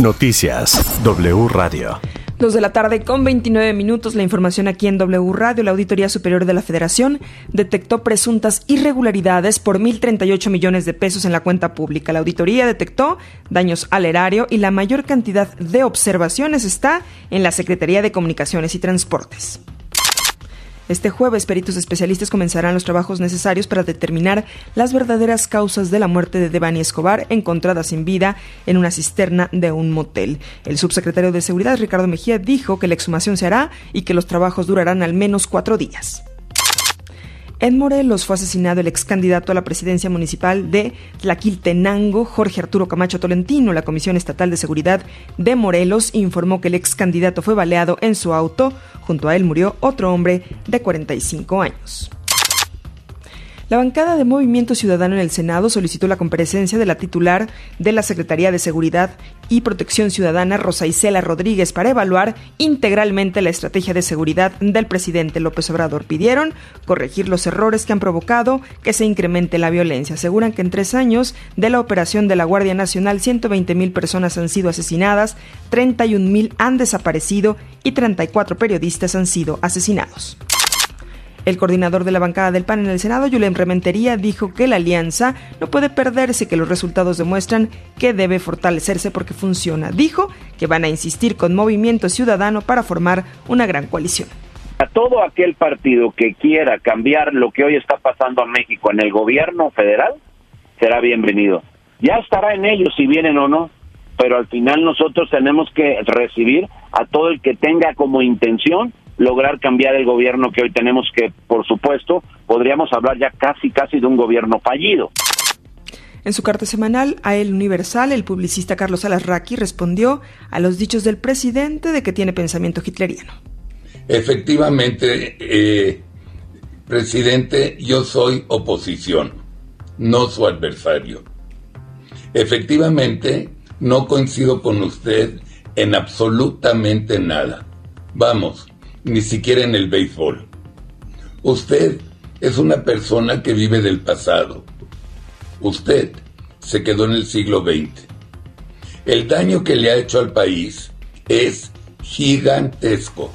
Noticias W Radio. Dos de la tarde con 29 minutos. La información aquí en W Radio. La Auditoría Superior de la Federación detectó presuntas irregularidades por 1.038 millones de pesos en la cuenta pública. La auditoría detectó daños al erario y la mayor cantidad de observaciones está en la Secretaría de Comunicaciones y Transportes. Este jueves, peritos especialistas comenzarán los trabajos necesarios para determinar las verdaderas causas de la muerte de Devani Escobar, encontrada sin vida en una cisterna de un motel. El subsecretario de Seguridad, Ricardo Mejía, dijo que la exhumación se hará y que los trabajos durarán al menos cuatro días. En Morelos fue asesinado el ex candidato a la presidencia municipal de Tlaquiltenango, Jorge Arturo Camacho Tolentino. La Comisión Estatal de Seguridad de Morelos informó que el ex candidato fue baleado en su auto. Junto a él murió otro hombre de 45 años. La bancada de Movimiento Ciudadano en el Senado solicitó la comparecencia de la titular de la Secretaría de Seguridad y Protección Ciudadana, Rosa Isela Rodríguez, para evaluar integralmente la estrategia de seguridad del presidente López Obrador. Pidieron corregir los errores que han provocado que se incremente la violencia. Aseguran que en tres años de la operación de la Guardia Nacional, 120 mil personas han sido asesinadas, 31 mil han desaparecido y 34 periodistas han sido asesinados. El coordinador de la bancada del PAN en el Senado, Julián Rementería, dijo que la alianza no puede perderse, que los resultados demuestran que debe fortalecerse porque funciona. Dijo que van a insistir con Movimiento Ciudadano para formar una gran coalición. A todo aquel partido que quiera cambiar lo que hoy está pasando a México en el gobierno federal, será bienvenido. Ya estará en ellos si vienen o no, pero al final nosotros tenemos que recibir a todo el que tenga como intención lograr cambiar el gobierno que hoy tenemos, que por supuesto podríamos hablar ya casi, casi de un gobierno fallido. En su carta semanal a El Universal, el publicista Carlos Alasraqui respondió a los dichos del presidente de que tiene pensamiento hitleriano. Efectivamente, eh, presidente, yo soy oposición, no su adversario. Efectivamente, no coincido con usted en absolutamente nada. Vamos, ni siquiera en el béisbol. Usted es una persona que vive del pasado. Usted se quedó en el siglo XX. El daño que le ha hecho al país es gigantesco.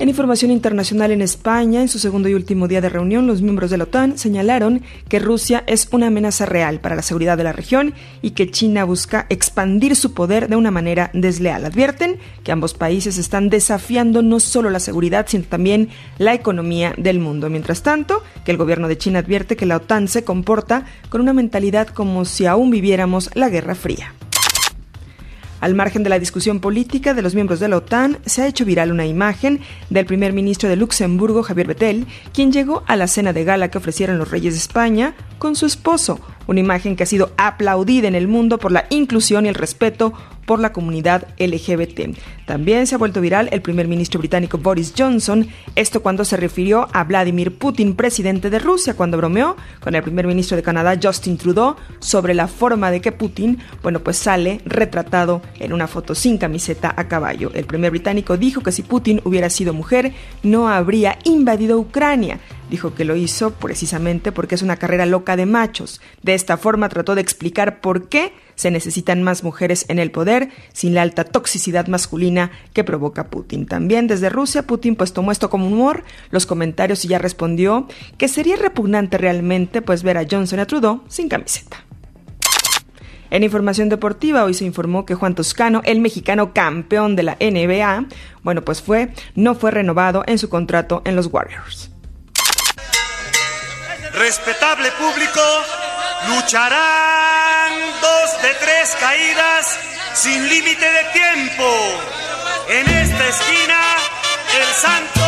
En información internacional en España, en su segundo y último día de reunión, los miembros de la OTAN señalaron que Rusia es una amenaza real para la seguridad de la región y que China busca expandir su poder de una manera desleal. Advierten que ambos países están desafiando no solo la seguridad, sino también la economía del mundo. Mientras tanto, que el gobierno de China advierte que la OTAN se comporta con una mentalidad como si aún viviéramos la Guerra Fría. Al margen de la discusión política de los miembros de la OTAN, se ha hecho viral una imagen del primer ministro de Luxemburgo, Javier Bettel, quien llegó a la cena de gala que ofrecieron los reyes de España con su esposo, una imagen que ha sido aplaudida en el mundo por la inclusión y el respeto por la comunidad LGBT. También se ha vuelto viral el primer ministro británico Boris Johnson, esto cuando se refirió a Vladimir Putin, presidente de Rusia, cuando bromeó con el primer ministro de Canadá Justin Trudeau sobre la forma de que Putin, bueno, pues sale retratado en una foto sin camiseta a caballo. El primer británico dijo que si Putin hubiera sido mujer, no habría invadido Ucrania. Dijo que lo hizo precisamente porque es una carrera loca de machos. De esta forma trató de explicar por qué se necesitan más mujeres en el poder sin la alta toxicidad masculina que provoca Putin. También desde Rusia, Putin pues tomó esto como humor, los comentarios y ya respondió que sería repugnante realmente pues ver a Johnson a Trudeau sin camiseta. En información deportiva, hoy se informó que Juan Toscano, el mexicano campeón de la NBA, bueno, pues fue, no fue renovado en su contrato en los Warriors. Respetable público, lucharán dos de tres caídas sin límite de tiempo. En esta esquina, el Santo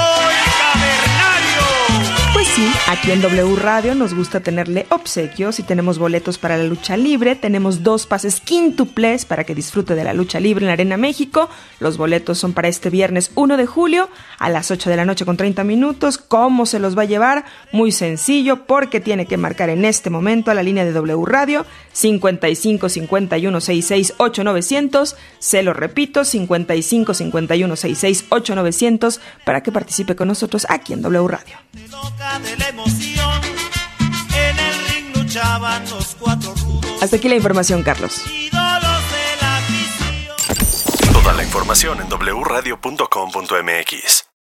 Aquí en W Radio nos gusta tenerle obsequios y tenemos boletos para la lucha libre. Tenemos dos pases quintuples para que disfrute de la lucha libre en la Arena México. Los boletos son para este viernes 1 de julio a las 8 de la noche con 30 minutos. ¿Cómo se los va a llevar? Muy sencillo porque tiene que marcar en este momento a la línea de W Radio 55 51 66 8900. Se lo repito, 55 51 66 8900 para que participe con nosotros aquí en W Radio de emoción. Hasta aquí la información, Carlos. Toda la información en wradio.com.mx.